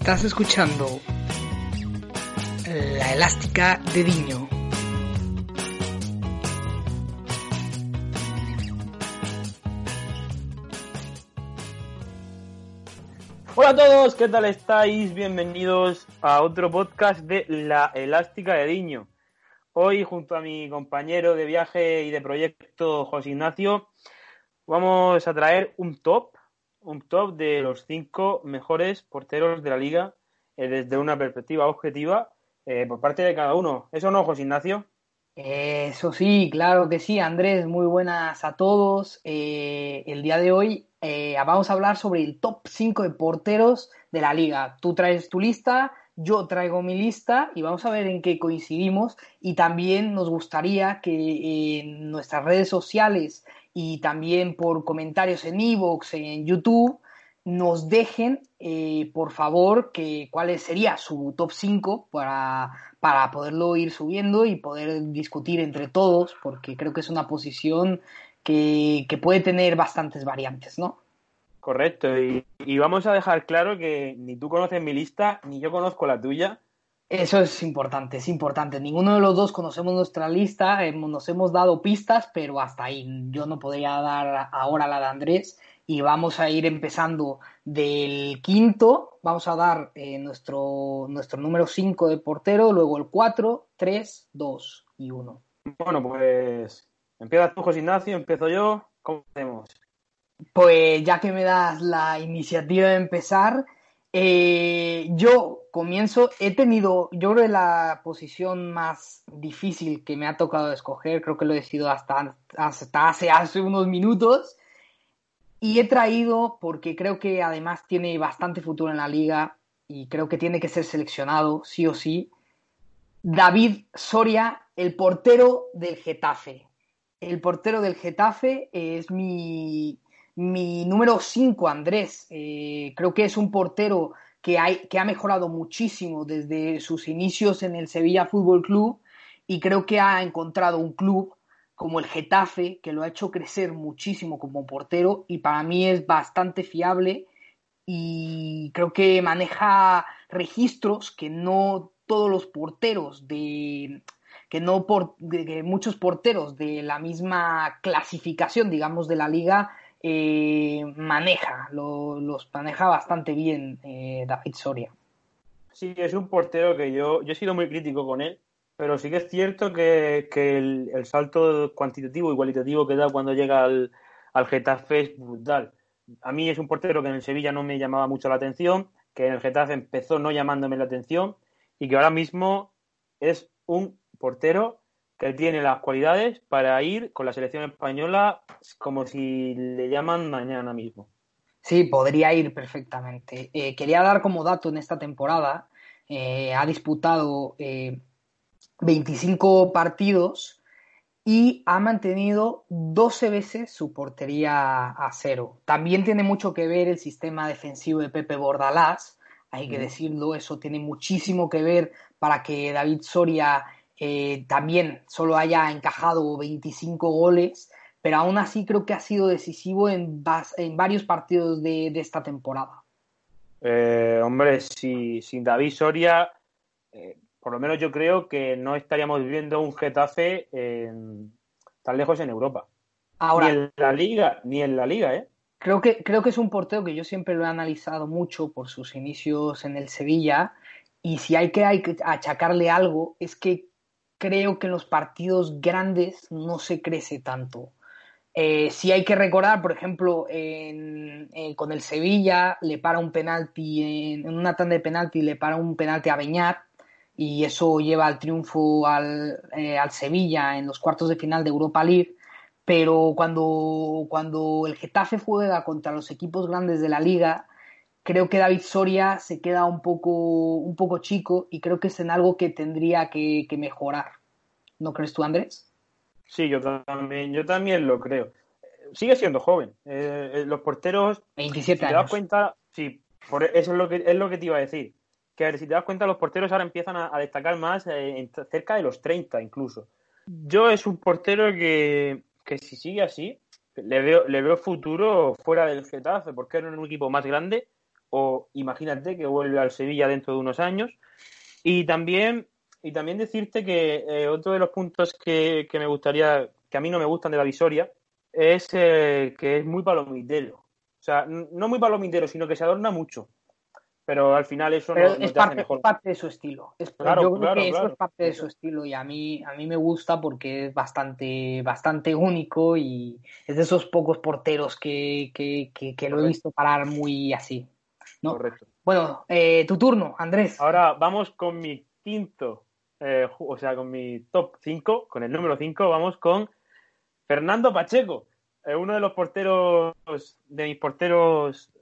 Estás escuchando La Elástica de Diño. Hola a todos, ¿qué tal estáis? Bienvenidos a otro podcast de La Elástica de Diño. Hoy, junto a mi compañero de viaje y de proyecto, José Ignacio, vamos a traer un top, un top de los cinco mejores porteros de la liga eh, desde una perspectiva objetiva eh, por parte de cada uno. ¿Eso no, José Ignacio? Eso sí, claro que sí, Andrés. Muy buenas a todos. Eh, el día de hoy vamos a hablar sobre el top 5 de porteros de la liga. Tú traes tu lista, yo traigo mi lista y vamos a ver en qué coincidimos. Y también nos gustaría que en nuestras redes sociales y también por comentarios en Evox, en YouTube, nos dejen, eh, por favor, que cuál sería su top 5 para, para poderlo ir subiendo y poder discutir entre todos, porque creo que es una posición que, que puede tener bastantes variantes, ¿no? Correcto, y, y, vamos a dejar claro que ni tú conoces mi lista, ni yo conozco la tuya. Eso es importante, es importante. Ninguno de los dos conocemos nuestra lista, nos hemos dado pistas, pero hasta ahí. Yo no podría dar ahora la de Andrés y vamos a ir empezando del quinto. Vamos a dar eh, nuestro, nuestro número 5 de portero, luego el 4, 3, 2 y 1. Bueno, pues empieza tú, José Ignacio, empiezo yo. ¿Cómo hacemos? Pues ya que me das la iniciativa de empezar, eh, yo comienzo, he tenido, yo creo la posición más difícil que me ha tocado escoger, creo que lo he decidido hasta, hasta hace, hace unos minutos, y he traído, porque creo que además tiene bastante futuro en la liga, y creo que tiene que ser seleccionado, sí o sí, David Soria, el portero del Getafe. El portero del Getafe es mi, mi número 5, Andrés, eh, creo que es un portero que, hay, que ha mejorado muchísimo desde sus inicios en el Sevilla Fútbol Club y creo que ha encontrado un club como el Getafe que lo ha hecho crecer muchísimo como portero y para mí es bastante fiable y creo que maneja registros que no todos los porteros de que no por, de, muchos porteros de la misma clasificación digamos de la liga eh, maneja, lo, los maneja bastante bien eh, David Soria. Sí, es un portero que yo, yo he sido muy crítico con él, pero sí que es cierto que, que el, el, salto cuantitativo y cualitativo que da cuando llega al, al Getafe es brutal. A mí es un portero que en el Sevilla no me llamaba mucho la atención, que en el Getafe empezó no llamándome la atención y que ahora mismo es un portero que tiene las cualidades para ir con la selección española como si le llaman mañana mismo. Sí, podría ir perfectamente. Eh, quería dar como dato en esta temporada, eh, ha disputado eh, 25 partidos y ha mantenido 12 veces su portería a cero. También tiene mucho que ver el sistema defensivo de Pepe Bordalás, hay que decirlo, eso tiene muchísimo que ver para que David Soria eh, también solo haya encajado 25 goles, pero aún así creo que ha sido decisivo en, en varios partidos de, de esta temporada. Eh, hombre, si, sin David Soria, eh, por lo menos yo creo que no estaríamos viviendo un Getafe tan lejos en Europa. Ahora, ni en la liga, ni en la liga, ¿eh? Creo que, creo que es un portero que yo siempre lo he analizado mucho por sus inicios en el Sevilla. Y si hay que, hay que achacarle algo, es que creo que en los partidos grandes no se crece tanto. Eh, si hay que recordar, por ejemplo, en, en, con el Sevilla le para un penalti, en, en, una tanda de penalti le para un penalti a Beñat y eso lleva al triunfo al, eh, al, Sevilla en los cuartos de final de Europa League. Pero cuando, cuando el Getafe juega contra los equipos grandes de la liga, creo que David Soria se queda un poco, un poco chico y creo que es en algo que tendría que, que mejorar. ¿No crees tú, Andrés? Sí, yo también, yo también lo creo. Sigue siendo joven. Eh, los porteros. 27 si años. te das cuenta, sí, por eso es lo que es lo que te iba a decir. Que si te das cuenta, los porteros ahora empiezan a, a destacar más eh, en, cerca de los 30 incluso. Yo es un portero que, que si sigue así, le veo, le veo futuro fuera del Getafe, porque era un equipo más grande o imagínate que vuelve al Sevilla dentro de unos años. Y también, y también decirte que eh, otro de los puntos que, me gustaría, que a mí no me gustan de la Visoria, es eh, que es muy palomitero. O sea, no muy palomitero, sino que se adorna mucho pero al final eso no, es, parte, parte, de su estilo. yo creo que eso es parte de su estilo y a mí, a mí me gusta porque es bastante, bastante único y es de esos pocos porteros que, lo he visto parar muy así. Correcto. Bueno, eh, tu turno, Andrés. Ahora vamos con mi quinto, eh, o sea, con mi top 5, con el número 5, vamos con Fernando Pacheco, eh, uno de los porteros, de mis porteros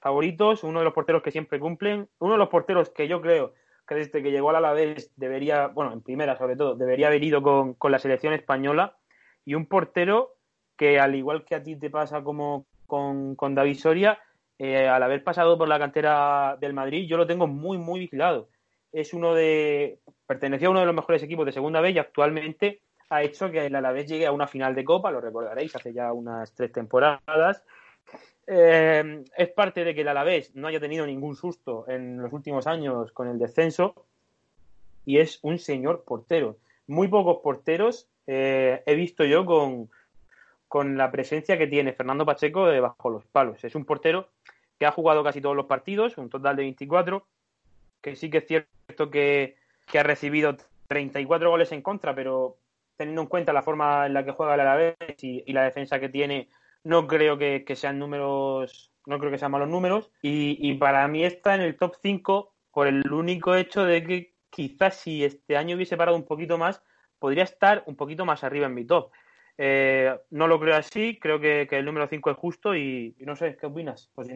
favoritos, uno de los porteros que siempre cumplen, uno de los porteros que yo creo que desde que llegó al Alavés debería, bueno, en primera sobre todo, debería haber ido con, la selección española y un portero que al igual que a ti te pasa como con, David Soria, eh, al haber pasado por la cantera del Madrid, yo lo tengo muy, muy vigilado. Es uno de, perteneció a uno de los mejores equipos de segunda vez y actualmente ha hecho que el Alavés llegue a una final de Copa, lo recordaréis, hace ya unas tres temporadas, eh, es parte de que el Alavés no haya tenido ningún susto en los últimos años con el descenso y es un señor portero. Muy pocos porteros eh, he visto yo con, con la presencia que tiene Fernando Pacheco debajo los palos. Es un portero que ha jugado casi todos los partidos, un total de 24, que sí que es cierto que, ha recibido 34 goles en contra, pero teniendo en cuenta la forma en la que juega el Alavés y la defensa que tiene, no creo que, sean números, no creo que sean malos números. Y, para mí está en el top 5 por el único hecho de que quizás si este año hubiese parado un poquito más, podría estar un poquito más arriba en mi top. Eh, no lo creo así, creo que, el número 5 es justo y, no sé, ¿qué opinas? Pues,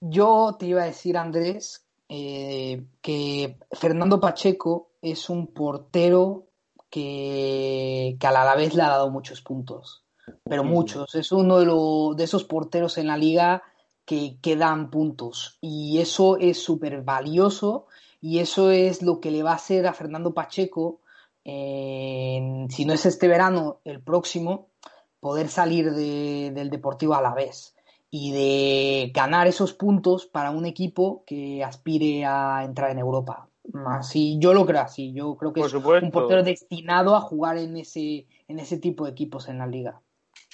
Yo te iba a decir, Andrés, eh, que Fernando Pacheco es un portero que, que a la vez le ha dado muchos puntos pero muchos. Es uno de, de esos porteros en la liga que, que dan puntos y eso es súper valioso y eso es lo que le va a hacer a Fernando Pacheco, si no es este verano, el próximo, poder salir del Deportivo a la vez y de ganar esos puntos para un equipo que aspire a entrar en Europa. Así, yo lo creo así, yo creo que es un portero destinado a jugar en ese, en ese tipo de equipos en la liga.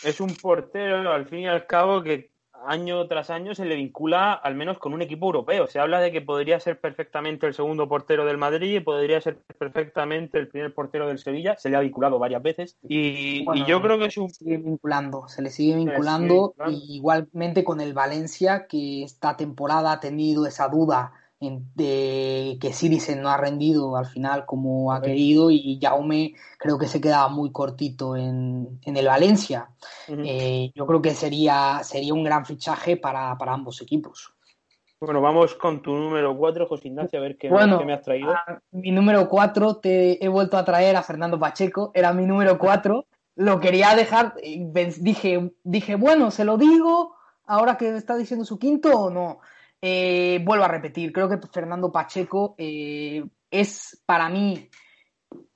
Es un portero, al fin y al cabo, que año tras año se le vincula al menos con un equipo europeo. Se habla de que podría ser perfectamente el segundo portero del Madrid y podría ser perfectamente el primer portero del Sevilla. Se le ha vinculado varias veces y, yo creo que es un... Se sigue vinculando, se le sigue vinculando, igualmente con el Valencia que esta temporada ha tenido esa duda de que Sirisen no ha rendido al final como ha querido y Jaume creo que se quedaba muy cortito en, el Valencia. Eh, yo creo que sería, sería un gran fichaje para, ambos equipos. Bueno, vamos con tu número 4, José Ignacio, a ver qué, me has traído. mi número 4 te he vuelto a traer a Fernando Pacheco, era mi número 4. Lo quería dejar, dije, dije, bueno, se lo digo, ahora que está diciendo su quinto o no. Eh, vuelvo a repetir, creo que Fernando Pacheco eh, es para mí,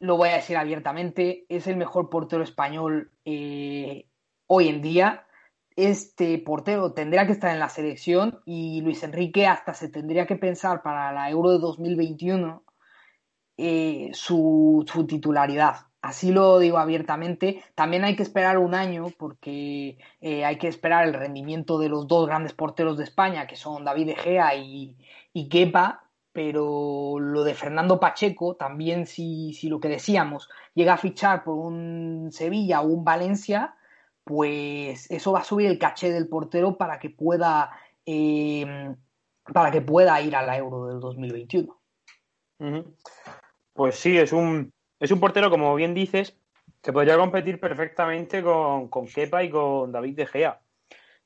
lo voy a decir abiertamente, es el mejor portero español eh, hoy en día. Este portero tendría que estar en la selección y Luis Enrique hasta se tendría que pensar para la Euro de 2021 su, su titularidad Así lo digo abiertamente. También hay que esperar un año porque eh, hay que esperar el rendimiento de los dos grandes porteros de España, que son David Egea y, y Kepa. Pero lo de Fernando Pacheco, también si, si lo que decíamos llega a fichar por un Sevilla o un Valencia, pues eso va a subir el caché del portero para que pueda, em, para que pueda ir a la Euro del 2021. Pues sí, es un, es un portero, como bien dices, que podría competir perfectamente con, con Kepa y con David De Gea.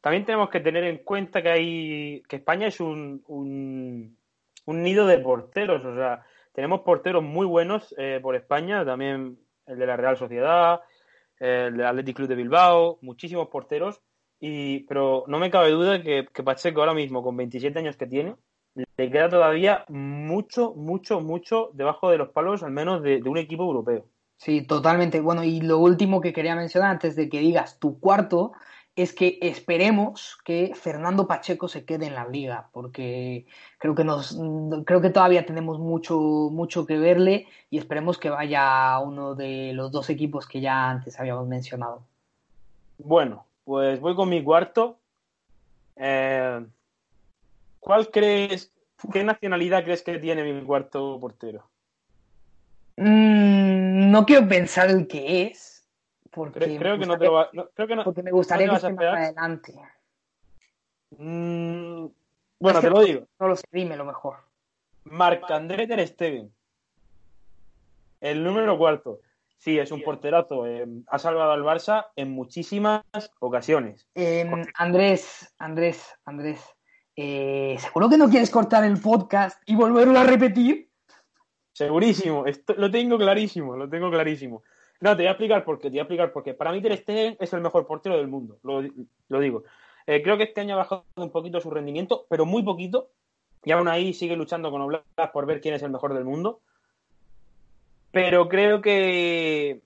También tenemos que tener en cuenta que hay que España es un, un, nido de porteros, o sea, tenemos porteros muy buenos eh, por España, también el de la Real Sociedad, el del Athletic Club de Bilbao, muchísimos porteros, y, pero no me cabe duda que, Pacheco ahora mismo, con 27 años que tiene, le queda todavía mucho, mucho, mucho debajo de los palos, al menos de, un equipo europeo. Sí, totalmente. Bueno, y lo último que quería mencionar antes de que digas tu cuarto, es que esperemos que Fernando Pacheco se quede en la liga, porque creo que nos creo que todavía tenemos mucho mucho que verle y esperemos que vaya a uno de los dos equipos que ya antes habíamos mencionado. Bueno, pues voy con mi cuarto. Eh, ¿Cuál crees, qué nacionalidad crees que tiene mi cuarto portero? Mm, no quiero pensar el que es, porque creo, que no te va, creo que no, porque me gustaría que esté más adelante. Mm, bueno, te lo digo. No lo sé, dime lo mejor. Marc-André Ter Stegen. El número cuarto. Sí, es un porterazo. Eh, ha salvado al Barça en muchísimas ocasiones. Em, Andrés, Andrés, Andrés. Eh, ¿Seguro que no quieres cortar el podcast y volverlo a repetir? Segurísimo, Esto, lo tengo clarísimo, lo tengo clarísimo. No, te voy a explicar por qué, te voy a explicar por qué. Para mí Ter Stegen es el mejor portero del mundo, lo, digo. Eh, creo que este año ha bajado un poquito su rendimiento, pero muy poquito. Y aún ahí sigue luchando con Oblak por ver quién es el mejor del mundo. Pero creo que,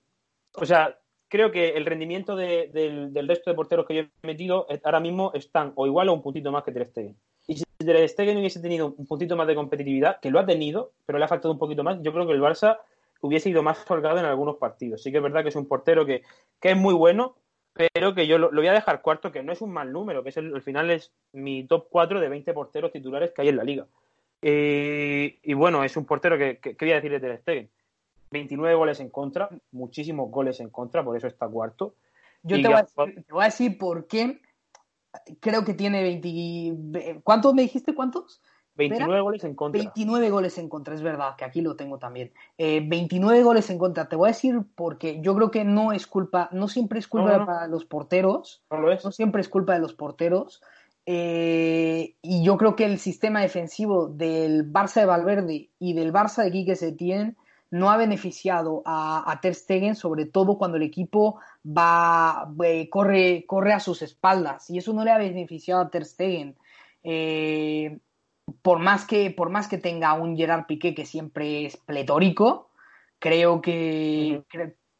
o sea, creo que el rendimiento del, resto de porteros que yo he metido ahora mismo están o igual o un puntito más que Ter Stegen. Ter Stegen hubiese tenido un puntito más de competitividad, que lo ha tenido, pero le ha faltado un poquito más, yo creo que el Barça hubiese ido más holgado en algunos partidos. Sí que es verdad que es un portero que, es muy bueno, pero que yo lo, voy a dejar cuarto, que no es un mal número, que es el, al final es mi top 4 de 20 porteros titulares que hay en la liga. Eh, y bueno, es un portero que, que, voy a decir de Ter Stegen. 29 goles en contra, muchísimos goles en contra, por eso está cuarto. Yo te voy, decir, te voy, a decir, por qué creo que tiene 20... ¿Cuántos me dijiste? ¿Cuántos? 29 goles en contra. 29 goles en contra, es verdad, que aquí lo tengo también. 29 eh, goles en contra, te voy a decir porque yo creo que no es culpa, no siempre es culpa de los porteros. No lo es. No siempre es culpa de los porteros. Eh, y yo creo que el sistema defensivo del Barça de Valverde y del Barça de Quique Setién no ha beneficiado a, a, Ter Stegen, sobre todo cuando el equipo va, eh, corre, corre a sus espaldas. Y eso no le ha beneficiado a Ter Stegen. Eh, por más que, por más que tenga un Gerard Piqué que siempre es pletórico, creo que,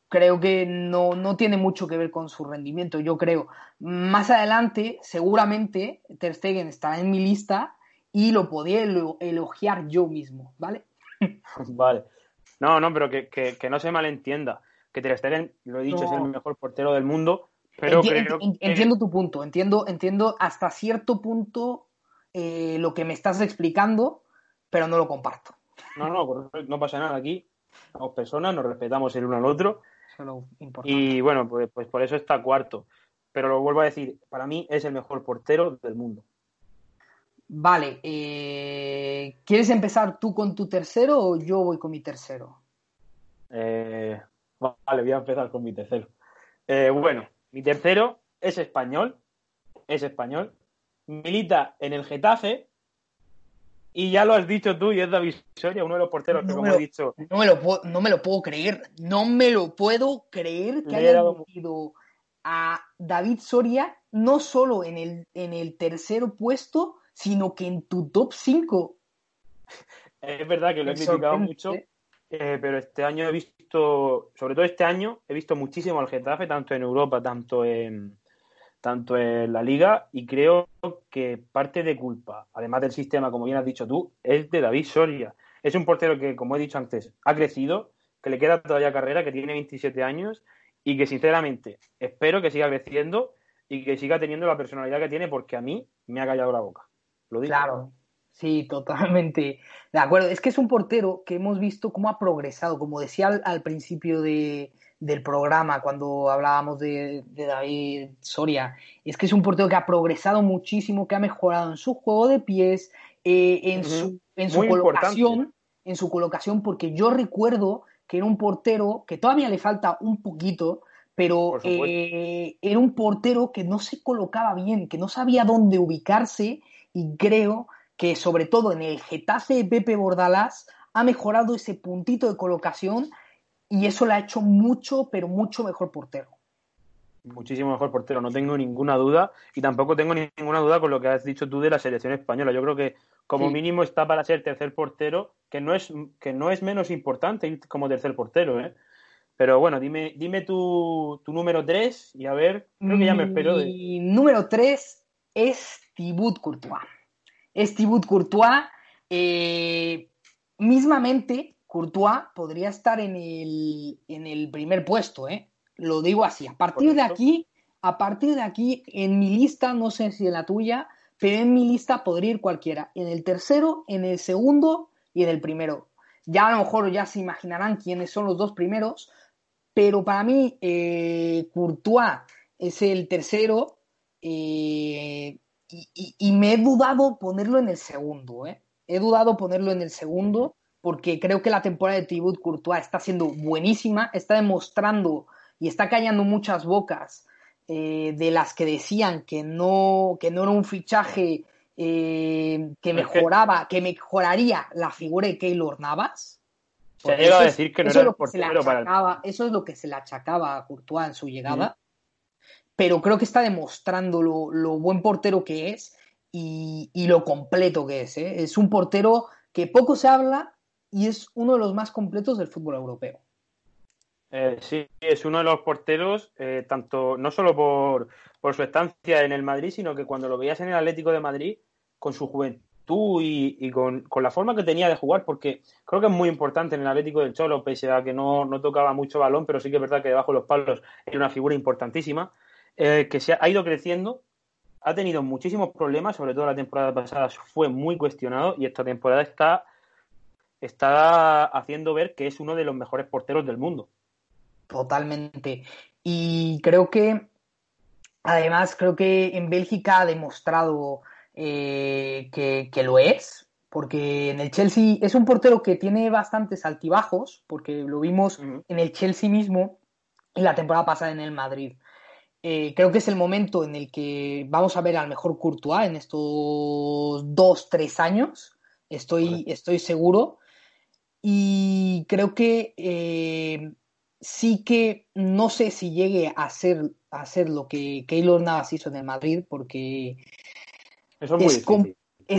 creo que no, no, tiene mucho que ver con su rendimiento, yo creo. Más adelante, seguramente, Ter Stegen estará en mi lista y lo podía elogiar yo mismo, ¿vale? Vale. No, no, pero que, que, no se malentienda. Que Ter Stegen, lo he dicho, es el mejor portero del mundo, pero creo Entiendo tu punto, entiendo, entiendo hasta cierto punto eh, lo que me estás explicando, pero no lo comparto. No, no, no pasa nada aquí. Somos personas, nos respetamos el uno al otro. Y bueno, pues, pues por eso está cuarto. Pero lo vuelvo a decir, para mí es el mejor portero del mundo. Vale, eh, ¿quieres empezar tú con tu tercero o yo voy con mi tercero? Eh, vale, voy a empezar con mi tercero. bueno, mi tercero es español, es español, milita en el Getafe y ya lo has dicho tú y es David Soria, uno de los porteros que, como he dicho. No me, lo puedo, no me lo puedo creer, no me lo puedo creer que haya metido a David Soria no solo en el, en el tercer puesto, sino que en tu top 5. Es verdad que lo he criticado mucho, eh, pero este año he visto, sobre todo este año, he visto muchísimo al Getafe, tanto en Europa, tanto en, tanto en la liga y creo que parte de culpa, además del sistema, como bien has dicho tú, es de David Soria. Es un portero que, como he dicho antes, ha crecido, que le queda todavía carrera, que tiene 27 años y que sinceramente espero que siga creciendo y que siga teniendo la personalidad que tiene porque a mí me ha callado la boca. Lo digo. Claro, sí, totalmente. De acuerdo, es que es un portero que hemos visto cómo ha progresado, como decía al principio de, del programa cuando hablábamos de, David Soria. Es que es un portero que ha progresado muchísimo, que ha mejorado en su juego de pies, eh, en, su, en su colocación, en su colocación, porque yo recuerdo que era un portero que todavía le falta un poquito, pero eh, era un portero que no se colocaba bien, que no sabía dónde ubicarse y creo que sobre todo en el Getafe de Pepe Bordalás ha mejorado ese puntito de colocación y eso le ha hecho mucho, pero mucho mejor portero. Muchísimo mejor portero, no tengo ninguna duda y tampoco tengo ninguna duda con lo que has dicho tú de la selección española. Yo creo que como mínimo está para ser tercer portero, que no es que no es menos importante como tercer portero, ¿eh? Pero bueno, dime, dime tu, número 3 y a ver, creo que ya me espero. De... Mi número 3 es Thibaut Courtois. Es Thibaut Courtois. Eh, mismamente, Courtois podría estar en el, en el primer puesto, ¿eh? Lo digo así. A partir de aquí, a partir de aquí, en mi lista, no sé si en la tuya, pero en mi lista podría ir cualquiera. En el tercero, en el segundo y en el primero. Ya a lo mejor ya se imaginarán quiénes son los dos primeros, pero para mí eh, Courtois es el tercero eh, y, me he dudado ponerlo en el segundo. ¿eh? He dudado ponerlo en el segundo porque creo que la temporada de Thibaut Courtois está siendo buenísima, está demostrando y está callando muchas bocas de las que decían que no, que no era un fichaje que mejoraba, que mejoraría la figura de Keylor Navas. Se a decir que no era el portero para Eso es lo que se le achacaba a Courtois en su llegada. Pero creo que está demostrando lo, buen portero que es y, lo completo que es. ¿eh? Es un portero que poco se habla y es uno de los más completos del fútbol europeo. Eh, sí, es uno de los porteros, eh, tanto no solo por, por, su estancia en el Madrid, sino que cuando lo veías en el Atlético de Madrid, con su juventud y, con, la forma que tenía de jugar, porque creo que es muy importante en el Atlético del Cholo, pese a que no, tocaba mucho balón, pero sí que es verdad que debajo de los palos era una figura importantísima, eh, que se ha, ido creciendo, ha tenido muchísimos problemas, sobre todo la temporada pasada fue muy cuestionado y esta temporada está, está haciendo ver que es uno de los mejores porteros del mundo. Totalmente. Y creo que, además, creo que en Bélgica ha demostrado eh, que, lo es, porque en el Chelsea es un portero que tiene bastantes altibajos, porque lo vimos en el Chelsea mismo y la temporada pasada en el Madrid. Eh, creo que es el momento en el que vamos a ver al mejor Courtois en estos dos, tres años, estoy, estoy seguro. Y creo que eh, sí que no sé si llegue a ser, a ser lo que Keylor Navas hizo en el Madrid, porque es,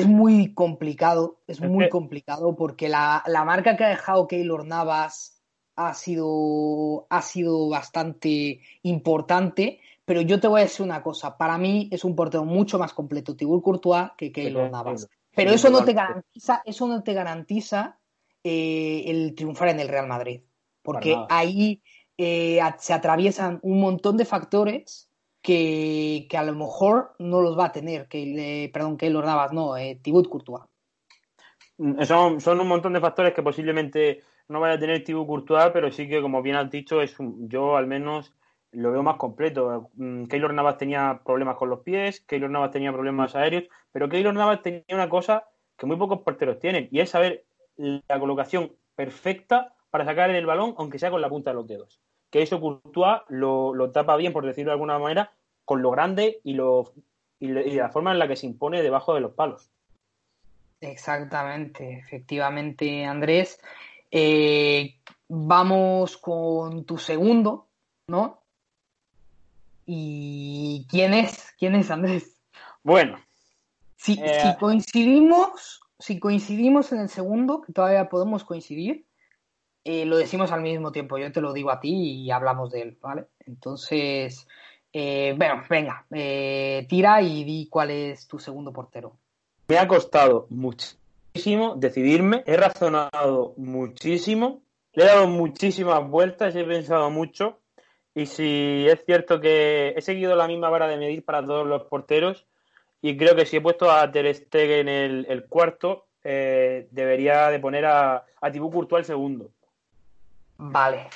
muy complicado, es, muy complicado porque la, marca que ha dejado Keylor Navas ha sido, ha sido bastante importante, pero yo te voy a decir una cosa, para mí es un portero mucho más completo Tibur Courtois que Keylor Navas. Pero eso no te garantiza, eso no te garantiza eh, el triunfar en el Real Madrid, porque ahí eh, se atraviesan un montón de factores que, a lo mejor no los va a tener, que perdón, que los Navas, no, eh, Thibaut Courtois. Mm, son, son un montón de factores que posiblemente no vaya a tener Thibaut Courtois, pero sí que, como bien has dicho, es yo al menos lo veo más completo. Mm, Keylor Navas tenía problemas con los pies, Keylor Navas tenía problemas aéreos, pero Keylor Navas tenía una cosa que muy pocos porteros tienen, y es saber la colocación perfecta para sacar el balón, aunque sea con la punta de los dedos que eso Courtois lo, lo, tapa bien, por decirlo de alguna manera, con lo grande y, lo, y, la forma en la que se impone debajo de los palos. Exactamente, efectivamente, Andrés. Eh, vamos con tu segundo, ¿no? ¿Y quién es? ¿Quién es, Andrés? Bueno. Si, eh, si coincidimos, si coincidimos en el segundo, que todavía podemos coincidir, eh, lo decimos al mismo tiempo. Yo te lo digo a ti y hablamos de él, ¿vale? Entonces, eh, bueno, venga, tira y di cuál es tu segundo portero. Me ha costado muchísimo decidirme, he razonado muchísimo, le he dado muchísimas vueltas, he pensado mucho. Y si es cierto que he seguido la misma vara de medir para todos los porteros, y creo que si he puesto a Ter Stegen el, el cuarto, debería de poner a, a Thibaut Courtois el segundo. Vale,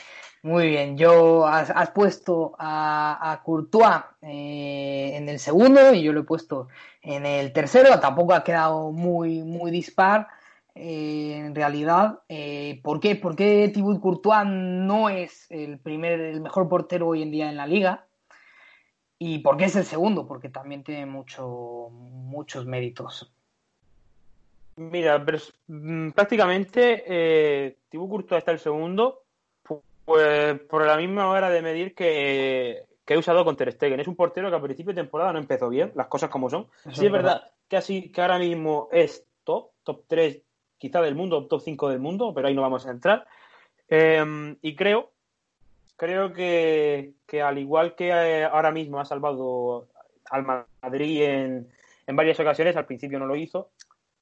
muy bien. Yo has, puesto a, Courtois eh, en el segundo y yo lo he puesto en el tercero. Tampoco ha quedado muy, muy dispar. Eh, en realidad, eh, ¿por qué? Porque Thibaut Courtois no es el primer, el mejor portero hoy en día en la liga. ¿Y por qué es el segundo? Porque también tiene mucho, muchos méritos. Mira, mm, prácticamente eh, Thibaut Courtois está el segundo pues por la misma hora de medir que, he usado con Ter Stegen. Es un portero que a principio de temporada no empezó bien, las cosas como son. sí es verdad, que así que ahora mismo es top, top 3 quizá del mundo, top 5 del mundo, pero ahí no vamos a entrar. Em, y creo creo que, al igual que eh, ahora mismo ha salvado al Madrid en, en varias ocasiones, al principio no lo hizo,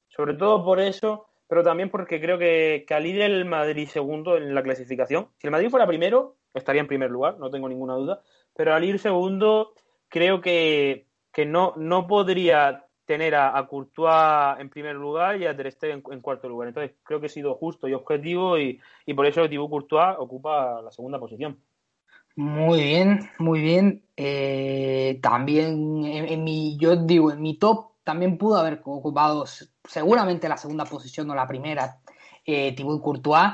sobre todo por eso, pero también porque creo que, que al ir el Madrid segundo en la clasificación, si el Madrid fuera primero, estaría en primer lugar, no tengo ninguna duda, pero al ir segundo, creo que, que no, no podría tener a, a, Courtois en primer lugar y a Ter en, cuarto lugar. Entonces creo que he sido justo y objetivo y, y por eso Thibaut Courtois ocupa la segunda posición. Muy bien, muy bien. Eh, también en, mi, yo digo, en mi top también pudo haber ocupado seguramente la segunda posición o la primera eh, Courtois,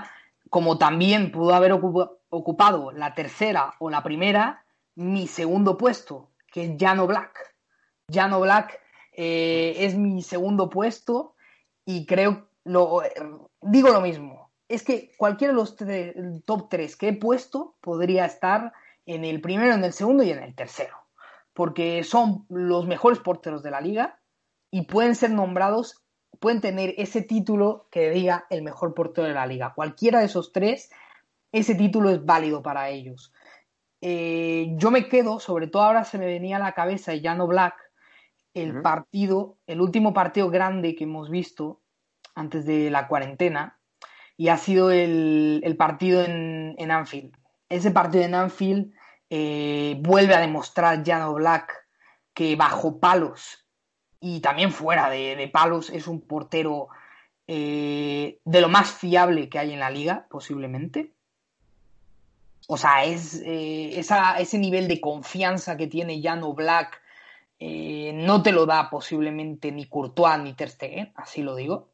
como también pudo haber ocupado la tercera o la primera mi segundo puesto, que es Jano Black. Jano Black eh, es mi segundo puesto y creo, lo, digo lo mismo, es que cualquiera de los top 3 que he puesto podría estar en el primero, en el segundo y en el tercero, porque son los mejores porteros de la liga y pueden ser nombrados, pueden tener ese título que diga el mejor portero de la liga. Cualquiera de esos tres, ese título es válido para ellos. Eh, yo me quedo, sobre todo ahora se me venía a la cabeza Llano Black, el uh -huh. partido, el último partido grande que hemos visto antes de la cuarentena, y ha sido el, el partido en, en, Anfield. Ese partido en Anfield eh, vuelve a demostrar Jan Black que bajo palos y también fuera de, de palos es un portero eh, de lo más fiable que hay en la liga, posiblemente. O sea, es eh, esa, ese nivel de confianza que tiene Jan Black eh, no te lo da posiblemente ni Courtois ni Ter Stegen, así lo digo.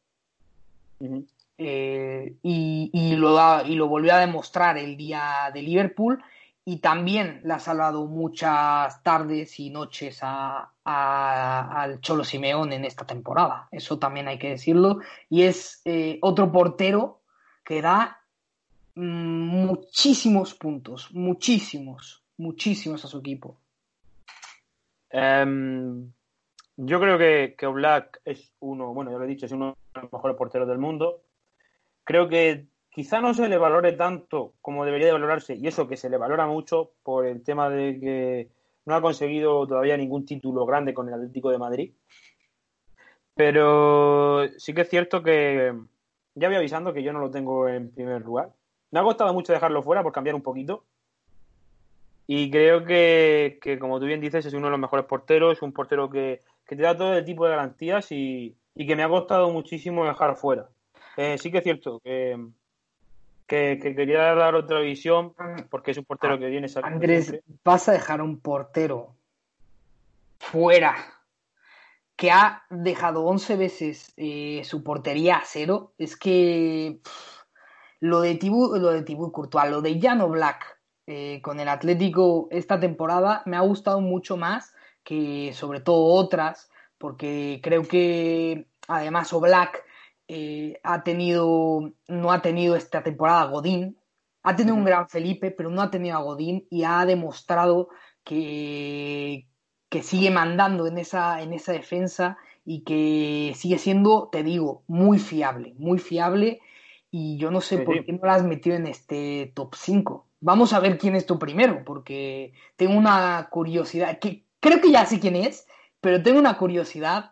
Uh -huh. eh, y, y, lo da, y, lo volvió a demostrar el día de Liverpool y también le ha salvado muchas tardes y noches a, a, al Cholo Simeón en esta temporada. Eso también hay que decirlo. Y es eh, otro portero que da mmm, muchísimos puntos, muchísimos, muchísimos a su equipo. Um, yo creo que, que es uno, bueno, ya lo he dicho, es uno de los mejores porteros del mundo. Creo que quizá no se le valore tanto como debería de valorarse, y eso que se le valora mucho por el tema de que no ha conseguido todavía ningún título grande con el Atlético de Madrid. Pero sí que es cierto que ya voy avisando que yo no lo tengo en primer lugar. Me ha costado mucho dejarlo fuera por cambiar un poquito, y creo que, que, como tú bien dices, es uno de los mejores porteros, un portero que, que te da todo el tipo de garantías y, y, que me ha costado muchísimo dejar fuera. Eh, sí que es cierto que, que, que, quería dar otra visión porque es un portero que viene saliendo. Andrés, siempre. vas a dejar a un portero fuera que ha dejado 11 veces eh, su portería a cero. Es que pff, lo de Tibú, lo de Tibú Courtois, lo de Llano Black eh, con el Atlético esta temporada. Me ha gustado mucho más que sobre todo otras, porque creo que además Oblak eh, ha tenido, no ha tenido esta temporada Godín, ha tenido un gran Felipe, pero no ha tenido a Godín y ha demostrado que, que sigue mandando en esa, en esa defensa y que sigue siendo, te digo, muy fiable, muy fiable. Y yo no sé sí, por sí. qué no la has metido en este top 5 vamos a ver quién es tu primero, porque tengo una curiosidad, que creo que ya sé quién es, pero tengo una curiosidad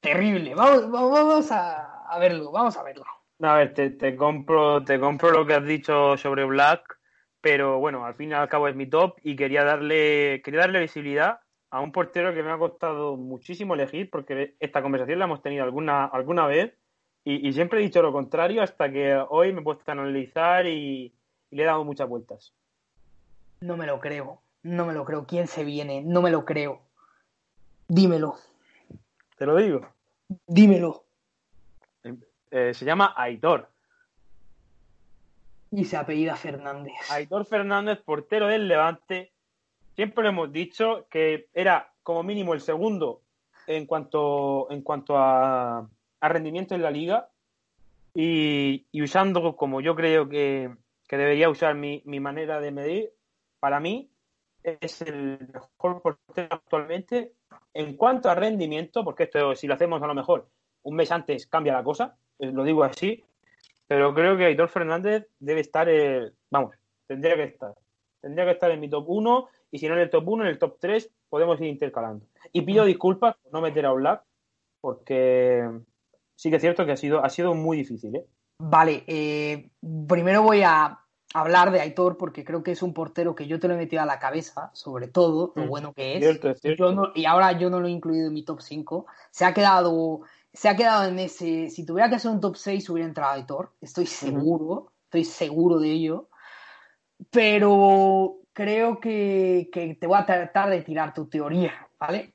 terrible. Vamos, vamos a, a verlo, vamos a verlo. A ver, te, te, compro, te compro lo que has dicho sobre Black, pero bueno, al fin y al cabo es mi top y quería darle, quería darle visibilidad a un portero que me ha costado muchísimo elegir, porque esta conversación la hemos tenido alguna, alguna vez y, y siempre he dicho lo contrario hasta que hoy me he puesto a analizar y, y le he dado muchas vueltas. No me lo creo, no me lo creo. ¿Quién se viene? No me lo creo. Dímelo. Te lo digo. Dímelo. Eh, se llama Aitor. Y se apellida Fernández. Aitor Fernández, portero del Levante. Siempre le hemos dicho que era como mínimo el segundo en cuanto, en cuanto a, a rendimiento en la liga. Y, y usando como yo creo que, que debería usar mi, mi, manera de medir, para mí es el mejor portero actualmente en cuanto a rendimiento, porque esto si lo hacemos a lo mejor un mes antes cambia la cosa, eh, lo digo así, pero creo que Aitor Fernández debe estar, eh, vamos, tendría que estar. Tendría que estar en mi top 1 y si no en el top 1, en el top 3 podemos ir intercalando. Y pido disculpas por no meter a Black porque sí que es cierto que ha sido, ha sido muy difícil. ¿eh? Vale, eh, primero voy a hablar de Aitor porque creo que es un portero que yo te lo he metido a la cabeza, sobre todo, lo mm, bueno que es. y ahora yo no lo he incluido en mi top 5. Se ha quedado, se ha quedado en ese. Si tuviera que hacer un top 6, hubiera entrado Aitor. Estoy seguro, estoy seguro de ello. Pero creo que, te voy a tratar de tirar tu teoría, ¿vale?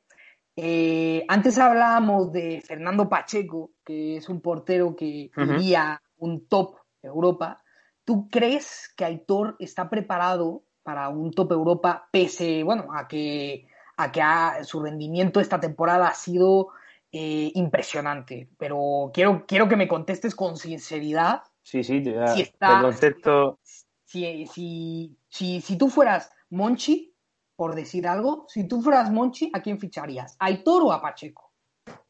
Eh, antes hablábamos de Fernando Pacheco, que es un portero que iría un top Europa. ¿Tú crees que Aitor está preparado para un top Europa pese, bueno, a que, a que su rendimiento esta temporada ha sido eh, impresionante? Pero quiero, quiero que me contestes con sinceridad. Sí, sí, te, si está, contesto. Si, si, si, si tú fueras Monchi, por decir algo, si tú fueras Monchi, ¿a quién ficharías? ¿A Aitor o a Pacheco?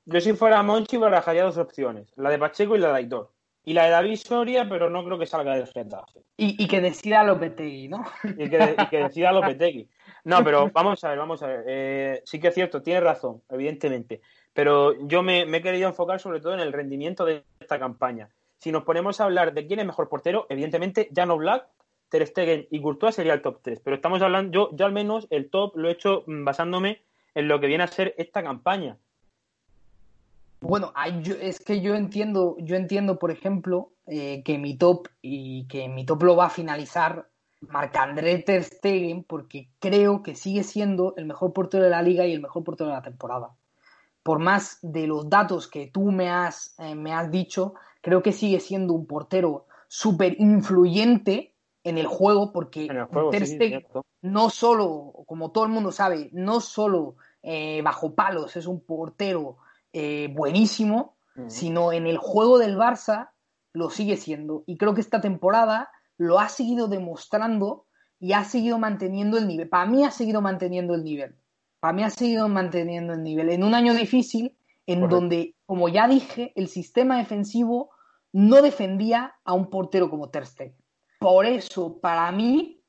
Yo si fuera Monchi barajaría dos opciones, la de Pacheco y la de Aitor. Y la de David Soria, pero no creo que salga del Getafe. Y, y que decida Lopetegui, ¿no? Y que, y que decida Lopetegui. No, pero vamos a ver, vamos a ver. Eh, sí que es cierto, tiene razón, evidentemente. Pero yo me, me, he querido enfocar sobre todo en el rendimiento de esta campaña. Si nos ponemos a hablar de quién es mejor portero, evidentemente Jano Black Ter Stegen y Courtois sería el top 3. Pero estamos hablando, yo, yo al menos el top lo he hecho mm, basándome en lo que viene a ser esta campaña. Bueno, es que yo entiendo, yo entiendo, por ejemplo, eh, que mi top y que mi top lo va a finalizar Marc-André Ter Stegen porque creo que sigue siendo el mejor portero de la liga y el mejor portero de la temporada. Por más de los datos que tú me has, eh, me has dicho, creo que sigue siendo un portero súper influyente en el juego, porque Ter Stegen no solo, como todo el mundo sabe, no solo eh, bajo palos es un portero eh, buenísimo, sino en el juego del Barça lo sigue siendo. Y creo que esta temporada lo ha seguido demostrando y ha seguido manteniendo el nivel. Para mí ha seguido manteniendo el nivel. Para mí ha seguido manteniendo el nivel. En un año difícil, en donde, como ya dije, el sistema defensivo no defendía a un portero como Ter Stegen. Por eso, para mí,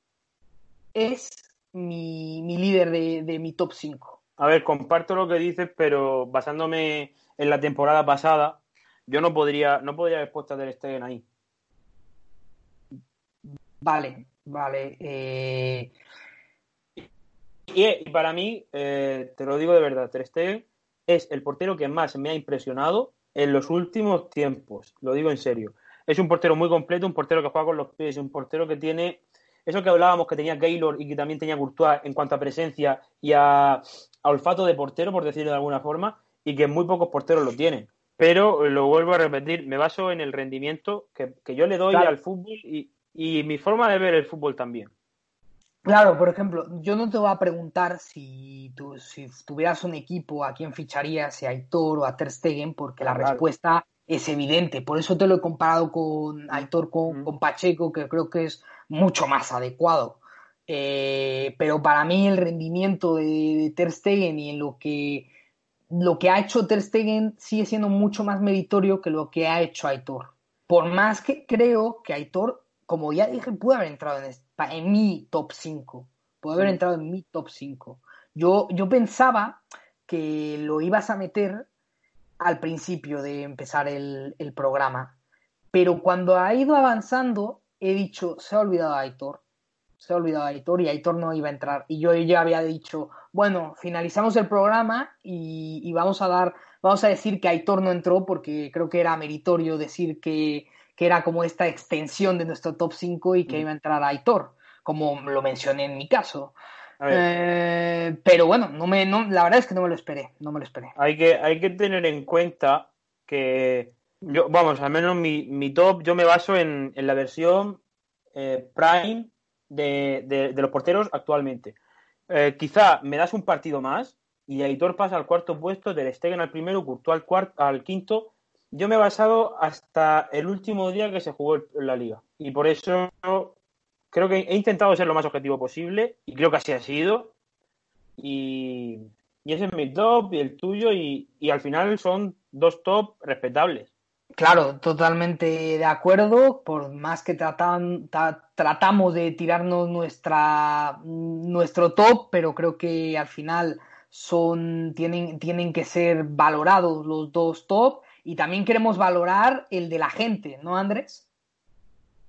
es mi, líder de, mi top 5. A ver, comparto lo que dices, pero basándome en la temporada pasada, yo no podría, no podría haber puesto a Ter Stegen ahí. Vale, vale. Eh. Y, para mí, eh, te lo digo de verdad, Ter Stegen es el portero que más me ha impresionado en los últimos tiempos. Lo digo en serio es un portero muy completo, un portero que juega con los pies, un portero que tiene eso que hablábamos que tenía Gaylor y que también tenía Courtois en cuanto a presencia y a, olfato de portero, por decirlo de alguna forma, y que muy pocos porteros lo tienen. Pero lo vuelvo a repetir, me baso en el rendimiento que, yo le doy al fútbol y, mi forma de ver el fútbol también. Claro, por ejemplo, yo no te voy a preguntar si, tú, si tuvieras un equipo a quién ficharías, si a Aitor o a Ter Stegen, porque la respuesta es evidente. Por eso te lo he comparado con Aitor, con, Pacheco, que creo que es mucho más adecuado. Eh, pero para mí el rendimiento de, Ter Stegen y en lo que, lo que ha hecho Ter Stegen sigue siendo mucho más meritorio que lo que ha hecho Aitor. Por más que creo que Aitor, como ya dije, puede haber entrado en, en mi top 5. Puede haber entrado en mi top 5. Yo, yo pensaba que lo ibas a meter al principio de empezar el, programa. Pero cuando ha ido avanzando, he dicho, se ha olvidado a Aitor. Se ha olvidado a Aitor y Aitor no iba a entrar. Y yo ya había dicho, bueno, finalizamos el programa y, vamos a dar, vamos a decir que Aitor no entró porque creo que era meritorio decir que, que era como esta extensión de nuestro top 5 y que mm. iba a entrar Aitor, como lo mencioné en mi caso. Eh, pero bueno, no me, no, la verdad es que no me lo esperé, no me lo esperé. Hay que, hay que tener en cuenta que yo, vamos, al menos mi, mi top, yo me baso en, en la versión eh, Prime de, de, los porteros actualmente. Eh, quizá me das un partido más y Aitor pasa al cuarto puesto, Del Stegen al primero, Courtois al, cuarto, al quinto. Yo me he basado hasta el último día que se jugó la liga. Y por eso creo que he intentado ser lo más objetivo posible y creo que así ha sido. Y, ese es mi top y el tuyo y, al final son dos top respetables. Claro, totalmente de acuerdo. Por más que tratan, tratamos de tirarnos nuestra, nuestro top, pero creo que al final son, tienen, tienen que ser valorados los dos top y también queremos valorar el de la gente, ¿no, Andrés?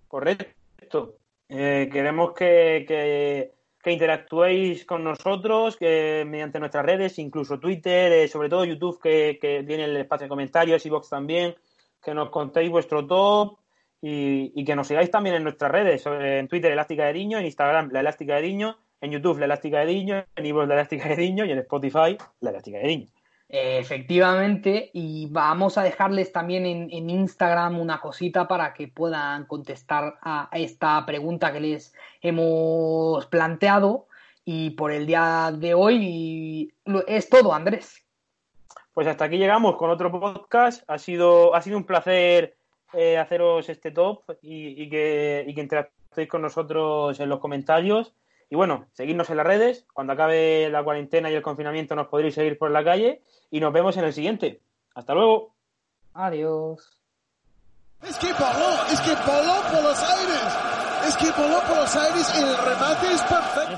Correcto. Eh, queremos que, que, interactuéis con nosotros que mediante nuestras redes, incluso Twitter, eh, sobre todo YouTube, que, que tiene el espacio de comentarios, y Vox también que nos contéis vuestro top y, que nos sigáis también en nuestras redes, en Twitter Elástica de Diño, en Instagram La Elástica de Diño, en YouTube La Elástica de Diño, en Ivo La Elástica de Diño y en Spotify La Elástica de Diño. Efectivamente, y vamos a dejarles también en, Instagram una cosita para que puedan contestar a esta pregunta que les hemos planteado. Y por el día de hoy es todo, Andrés. Pues hasta aquí llegamos con otro podcast. Ha sido, ha sido un placer eh, haceros este top y, que, y que interactuéis con nosotros en los comentarios. Y bueno, seguidnos en las redes. Cuando acabe la cuarentena y el confinamiento nos podréis seguir por la calle. Y nos vemos en el siguiente. Hasta luego. Adiós. Es que voló, es que voló por los aires. Es que voló por los aires y el remate es perfecto.